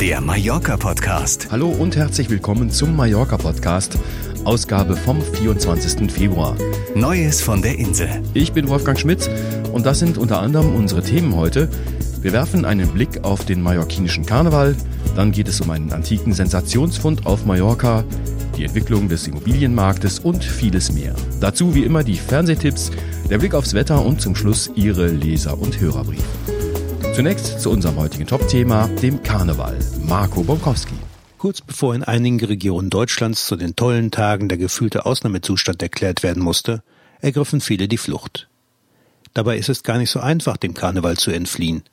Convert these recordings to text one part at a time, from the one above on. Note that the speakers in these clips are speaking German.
der Mallorca-Podcast. Hallo und herzlich willkommen zum Mallorca-Podcast, Ausgabe vom 24. Februar. Neues von der Insel. Ich bin Wolfgang Schmitz und das sind unter anderem unsere Themen heute. Wir werfen einen Blick auf den mallorquinischen Karneval, dann geht es um einen antiken Sensationsfund auf Mallorca, die Entwicklung des Immobilienmarktes und vieles mehr. Dazu wie immer die Fernsehtipps, der Blick aufs Wetter und zum Schluss Ihre Leser- und Hörerbriefe. Zunächst zu unserem heutigen Top-Thema, dem Karneval. Marco Bonkowski. Kurz bevor in einigen Regionen Deutschlands zu den tollen Tagen der gefühlte Ausnahmezustand erklärt werden musste, ergriffen viele die Flucht. Dabei ist es gar nicht so einfach, dem Karneval zu entfliehen.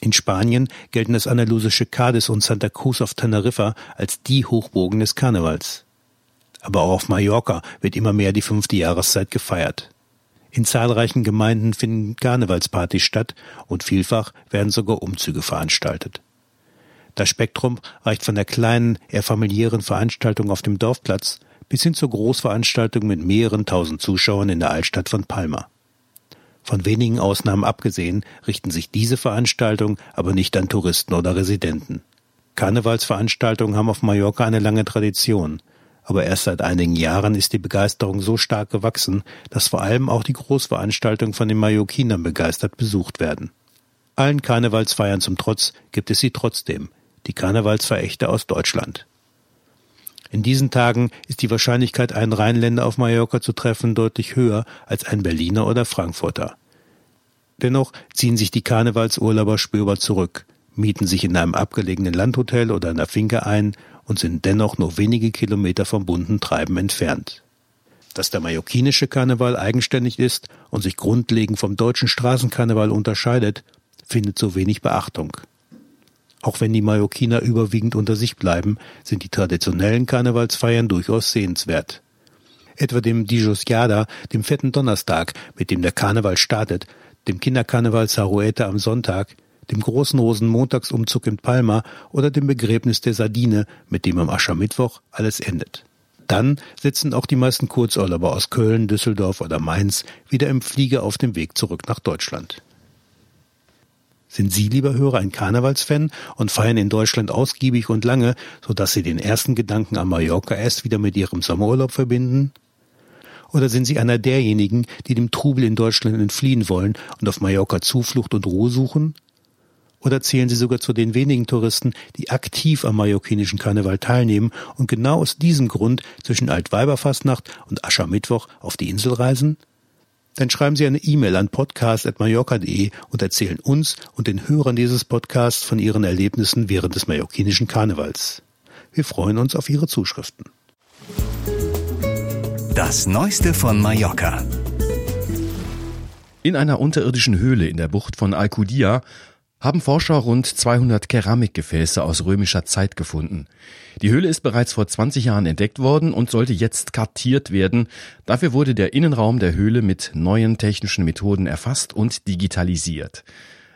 In Spanien gelten das andalusische Cadiz und Santa Cruz auf Teneriffa als die Hochburgen des Karnevals. Aber auch auf Mallorca wird immer mehr die fünfte Jahreszeit gefeiert. In zahlreichen Gemeinden finden Karnevalspartys statt und vielfach werden sogar Umzüge veranstaltet. Das Spektrum reicht von der kleinen, eher familiären Veranstaltung auf dem Dorfplatz bis hin zur Großveranstaltung mit mehreren tausend Zuschauern in der Altstadt von Palma. Von wenigen Ausnahmen abgesehen richten sich diese Veranstaltungen aber nicht an Touristen oder Residenten. Karnevalsveranstaltungen haben auf Mallorca eine lange Tradition aber erst seit einigen Jahren ist die Begeisterung so stark gewachsen, dass vor allem auch die Großveranstaltungen von den Mallorquinern begeistert besucht werden. Allen Karnevalsfeiern zum Trotz gibt es sie trotzdem, die Karnevalsverächter aus Deutschland. In diesen Tagen ist die Wahrscheinlichkeit, einen Rheinländer auf Mallorca zu treffen, deutlich höher als ein Berliner oder Frankfurter. Dennoch ziehen sich die Karnevalsurlauber spürbar zurück, mieten sich in einem abgelegenen Landhotel oder einer Finke ein und sind dennoch nur wenige Kilometer vom bunten Treiben entfernt. Dass der mallorquinische Karneval eigenständig ist und sich grundlegend vom deutschen Straßenkarneval unterscheidet, findet so wenig Beachtung. Auch wenn die Mallorquiner überwiegend unter sich bleiben, sind die traditionellen Karnevalsfeiern durchaus sehenswert. Etwa dem Dijosiada, dem fetten Donnerstag, mit dem der Karneval startet, dem Kinderkarneval Saruete am Sonntag, dem großen Rosenmontagsumzug in Palma oder dem Begräbnis der Sardine, mit dem am Aschermittwoch alles endet. Dann sitzen auch die meisten Kurzurlauber aus Köln, Düsseldorf oder Mainz wieder im Flieger auf dem Weg zurück nach Deutschland. Sind Sie, lieber Hörer, ein Karnevalsfan und feiern in Deutschland ausgiebig und lange, so dass Sie den ersten Gedanken an Mallorca erst wieder mit Ihrem Sommerurlaub verbinden? Oder sind Sie einer derjenigen, die dem Trubel in Deutschland entfliehen wollen und auf Mallorca Zuflucht und Ruhe suchen? Oder zählen Sie sogar zu den wenigen Touristen, die aktiv am mallorquinischen Karneval teilnehmen und genau aus diesem Grund zwischen Altweiberfastnacht und Aschermittwoch auf die Insel reisen? Dann schreiben Sie eine E-Mail an podcast.mallorca.de und erzählen uns und den Hörern dieses Podcasts von Ihren Erlebnissen während des mallorquinischen Karnevals. Wir freuen uns auf Ihre Zuschriften. Das Neueste von Mallorca. In einer unterirdischen Höhle in der Bucht von Alcudia haben Forscher rund 200 Keramikgefäße aus römischer Zeit gefunden. Die Höhle ist bereits vor 20 Jahren entdeckt worden und sollte jetzt kartiert werden. Dafür wurde der Innenraum der Höhle mit neuen technischen Methoden erfasst und digitalisiert.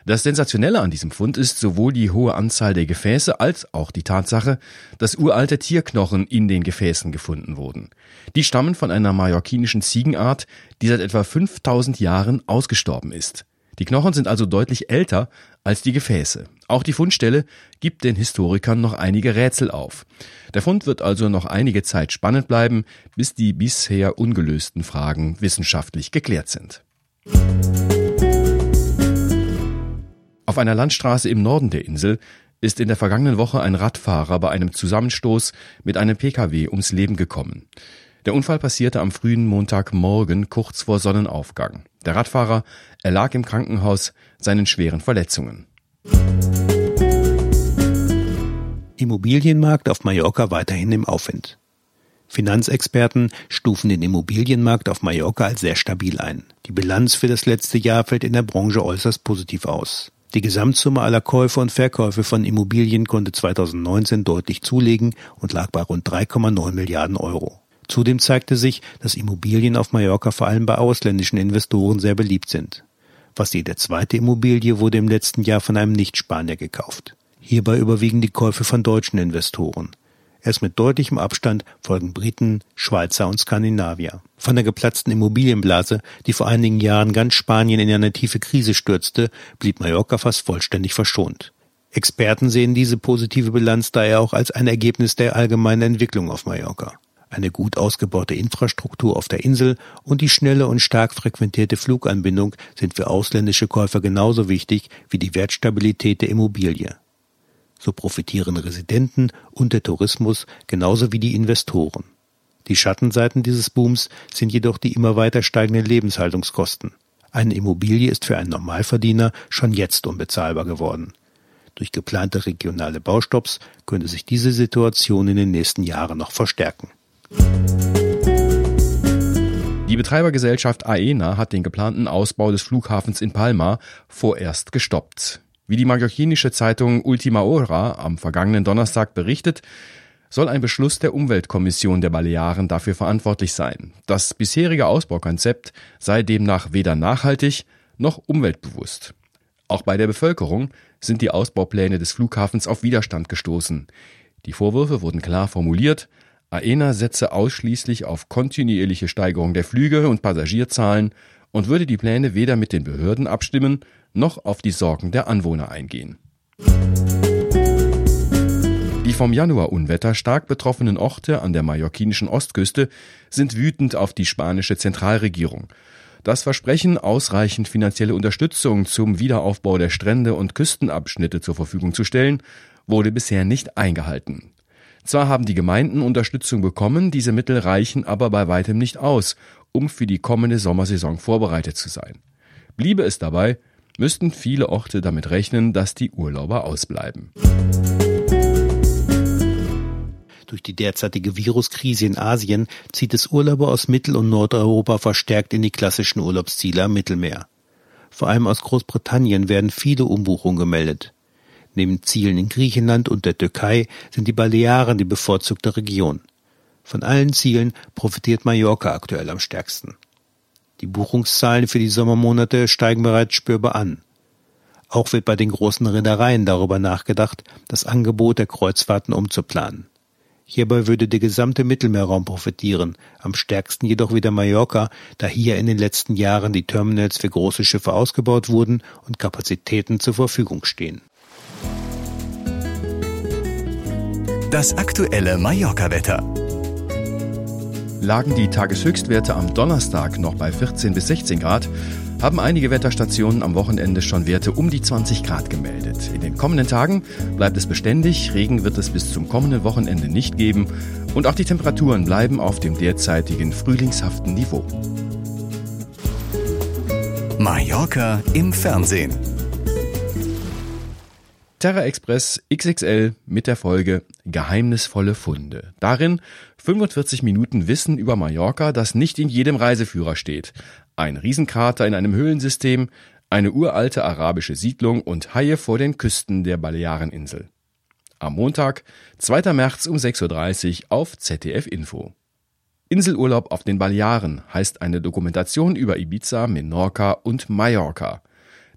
Das Sensationelle an diesem Fund ist sowohl die hohe Anzahl der Gefäße als auch die Tatsache, dass uralte Tierknochen in den Gefäßen gefunden wurden. Die stammen von einer mallorquinischen Ziegenart, die seit etwa 5000 Jahren ausgestorben ist. Die Knochen sind also deutlich älter als die Gefäße. Auch die Fundstelle gibt den Historikern noch einige Rätsel auf. Der Fund wird also noch einige Zeit spannend bleiben, bis die bisher ungelösten Fragen wissenschaftlich geklärt sind. Auf einer Landstraße im Norden der Insel ist in der vergangenen Woche ein Radfahrer bei einem Zusammenstoß mit einem Pkw ums Leben gekommen. Der Unfall passierte am frühen Montagmorgen kurz vor Sonnenaufgang. Der Radfahrer erlag im Krankenhaus seinen schweren Verletzungen. Immobilienmarkt auf Mallorca weiterhin im Aufwind. Finanzexperten stufen den Immobilienmarkt auf Mallorca als sehr stabil ein. Die Bilanz für das letzte Jahr fällt in der Branche äußerst positiv aus. Die Gesamtsumme aller Käufe und Verkäufe von Immobilien konnte 2019 deutlich zulegen und lag bei rund 3,9 Milliarden Euro. Zudem zeigte sich, dass Immobilien auf Mallorca vor allem bei ausländischen Investoren sehr beliebt sind. Fast jede zweite Immobilie wurde im letzten Jahr von einem Nicht-Spanier gekauft. Hierbei überwiegen die Käufe von deutschen Investoren. Erst mit deutlichem Abstand folgen Briten, Schweizer und Skandinavier. Von der geplatzten Immobilienblase, die vor einigen Jahren ganz Spanien in eine tiefe Krise stürzte, blieb Mallorca fast vollständig verschont. Experten sehen diese positive Bilanz daher auch als ein Ergebnis der allgemeinen Entwicklung auf Mallorca. Eine gut ausgebaute Infrastruktur auf der Insel und die schnelle und stark frequentierte Fluganbindung sind für ausländische Käufer genauso wichtig wie die Wertstabilität der Immobilie. So profitieren Residenten und der Tourismus genauso wie die Investoren. Die Schattenseiten dieses Booms sind jedoch die immer weiter steigenden Lebenshaltungskosten. Eine Immobilie ist für einen Normalverdiener schon jetzt unbezahlbar geworden. Durch geplante regionale Baustopps könnte sich diese Situation in den nächsten Jahren noch verstärken. Die Betreibergesellschaft AENA hat den geplanten Ausbau des Flughafens in Palma vorerst gestoppt. Wie die mallorquinische Zeitung Ultima Hora am vergangenen Donnerstag berichtet, soll ein Beschluss der Umweltkommission der Balearen dafür verantwortlich sein. Das bisherige Ausbaukonzept sei demnach weder nachhaltig noch umweltbewusst. Auch bei der Bevölkerung sind die Ausbaupläne des Flughafens auf Widerstand gestoßen. Die Vorwürfe wurden klar formuliert, AENA setze ausschließlich auf kontinuierliche Steigerung der Flüge und Passagierzahlen und würde die Pläne weder mit den Behörden abstimmen noch auf die Sorgen der Anwohner eingehen. Die vom Januarunwetter stark betroffenen Orte an der mallorquinischen Ostküste sind wütend auf die spanische Zentralregierung. Das Versprechen, ausreichend finanzielle Unterstützung zum Wiederaufbau der Strände und Küstenabschnitte zur Verfügung zu stellen, wurde bisher nicht eingehalten. Zwar haben die Gemeinden Unterstützung bekommen, diese Mittel reichen aber bei weitem nicht aus, um für die kommende Sommersaison vorbereitet zu sein. Bliebe es dabei, müssten viele Orte damit rechnen, dass die Urlauber ausbleiben. Durch die derzeitige Viruskrise in Asien zieht es Urlauber aus Mittel- und Nordeuropa verstärkt in die klassischen Urlaubsziele am Mittelmeer. Vor allem aus Großbritannien werden viele Umbuchungen gemeldet. Neben Zielen in Griechenland und der Türkei sind die Balearen die bevorzugte Region. Von allen Zielen profitiert Mallorca aktuell am stärksten. Die Buchungszahlen für die Sommermonate steigen bereits spürbar an. Auch wird bei den großen Reedereien darüber nachgedacht, das Angebot der Kreuzfahrten umzuplanen. Hierbei würde der gesamte Mittelmeerraum profitieren, am stärksten jedoch wieder Mallorca, da hier in den letzten Jahren die Terminals für große Schiffe ausgebaut wurden und Kapazitäten zur Verfügung stehen. Das aktuelle Mallorca-Wetter. Lagen die Tageshöchstwerte am Donnerstag noch bei 14 bis 16 Grad, haben einige Wetterstationen am Wochenende schon Werte um die 20 Grad gemeldet. In den kommenden Tagen bleibt es beständig, Regen wird es bis zum kommenden Wochenende nicht geben und auch die Temperaturen bleiben auf dem derzeitigen frühlingshaften Niveau. Mallorca im Fernsehen. Terra Express XXL mit der Folge Geheimnisvolle Funde. Darin 45 Minuten Wissen über Mallorca, das nicht in jedem Reiseführer steht. Ein Riesenkrater in einem Höhlensystem, eine uralte arabische Siedlung und Haie vor den Küsten der Baleareninsel. Am Montag, 2. März um 6.30 Uhr auf ZDF Info. Inselurlaub auf den Balearen heißt eine Dokumentation über Ibiza, Menorca und Mallorca.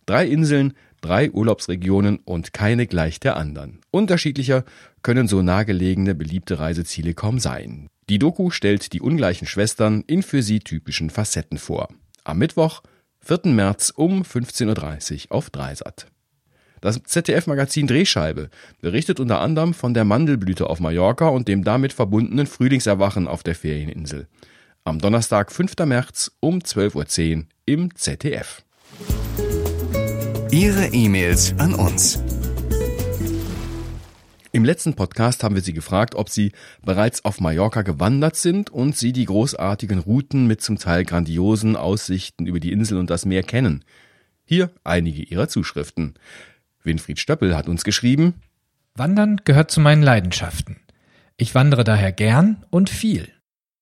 Drei Inseln, drei Urlaubsregionen und keine gleich der anderen. Unterschiedlicher können so nahegelegene beliebte Reiseziele kaum sein. Die Doku stellt die ungleichen Schwestern in für sie typischen Facetten vor. Am Mittwoch, 4. März um 15.30 Uhr auf Dreisat. Das ZDF-Magazin Drehscheibe berichtet unter anderem von der Mandelblüte auf Mallorca und dem damit verbundenen Frühlingserwachen auf der Ferieninsel. Am Donnerstag, 5. März um 12.10 Uhr im ZDF. Ihre E-Mails an uns. Im letzten Podcast haben wir Sie gefragt, ob Sie bereits auf Mallorca gewandert sind und Sie die großartigen Routen mit zum Teil grandiosen Aussichten über die Insel und das Meer kennen. Hier einige Ihrer Zuschriften. Winfried Stöppel hat uns geschrieben, Wandern gehört zu meinen Leidenschaften. Ich wandere daher gern und viel.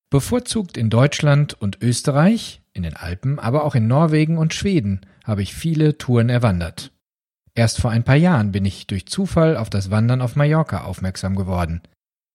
Bevorzugt in Deutschland und Österreich, in den Alpen, aber auch in Norwegen und Schweden habe ich viele Touren erwandert. Erst vor ein paar Jahren bin ich durch Zufall auf das Wandern auf Mallorca aufmerksam geworden.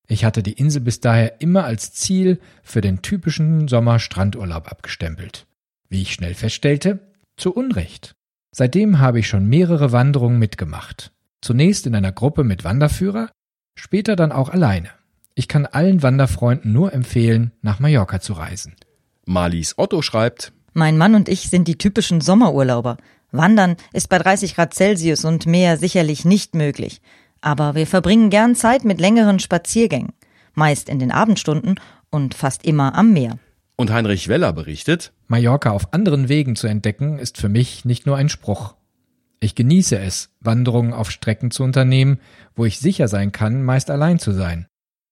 Ich hatte die Insel bis daher immer als Ziel für den typischen Sommer-Strandurlaub abgestempelt. Wie ich schnell feststellte, zu Unrecht. Seitdem habe ich schon mehrere Wanderungen mitgemacht. Zunächst in einer Gruppe mit Wanderführer, später dann auch alleine. Ich kann allen Wanderfreunden nur empfehlen, nach Mallorca zu reisen. Marlies Otto schreibt, Mein Mann und ich sind die typischen Sommerurlauber. Wandern ist bei 30 Grad Celsius und mehr sicherlich nicht möglich. Aber wir verbringen gern Zeit mit längeren Spaziergängen. Meist in den Abendstunden und fast immer am Meer. Und Heinrich Weller berichtet, Mallorca auf anderen Wegen zu entdecken, ist für mich nicht nur ein Spruch. Ich genieße es, Wanderungen auf Strecken zu unternehmen, wo ich sicher sein kann, meist allein zu sein.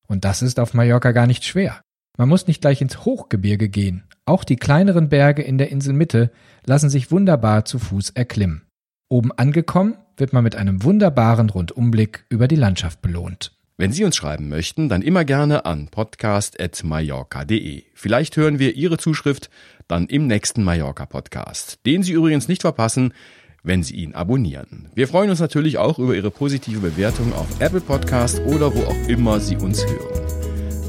Und das ist auf Mallorca gar nicht schwer. Man muss nicht gleich ins Hochgebirge gehen. Auch die kleineren Berge in der Inselmitte lassen sich wunderbar zu Fuß erklimmen. Oben angekommen wird man mit einem wunderbaren Rundumblick über die Landschaft belohnt. wenn Sie uns schreiben möchten, dann immer gerne an podcast.mallorca.de. Vielleicht hören wir Ihre Zuschrift dann im nächsten Mallorca Podcast, den Sie übrigens nicht verpassen, wenn Sie ihn abonnieren. Wir freuen uns natürlich auch über Ihre positive Bewertung auf Apple Podcast oder wo auch immer Sie uns hören.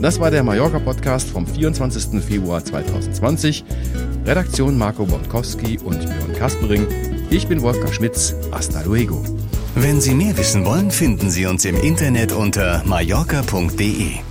Das war der Mallorca Podcast vom 24. Februar 2020. Redaktion Marco Bonkowski und Björn Kaspering. Ich bin Wolfgang Schmitz. Hasta luego. Wenn Sie mehr wissen wollen, finden Sie uns im Internet unter mallorca.de.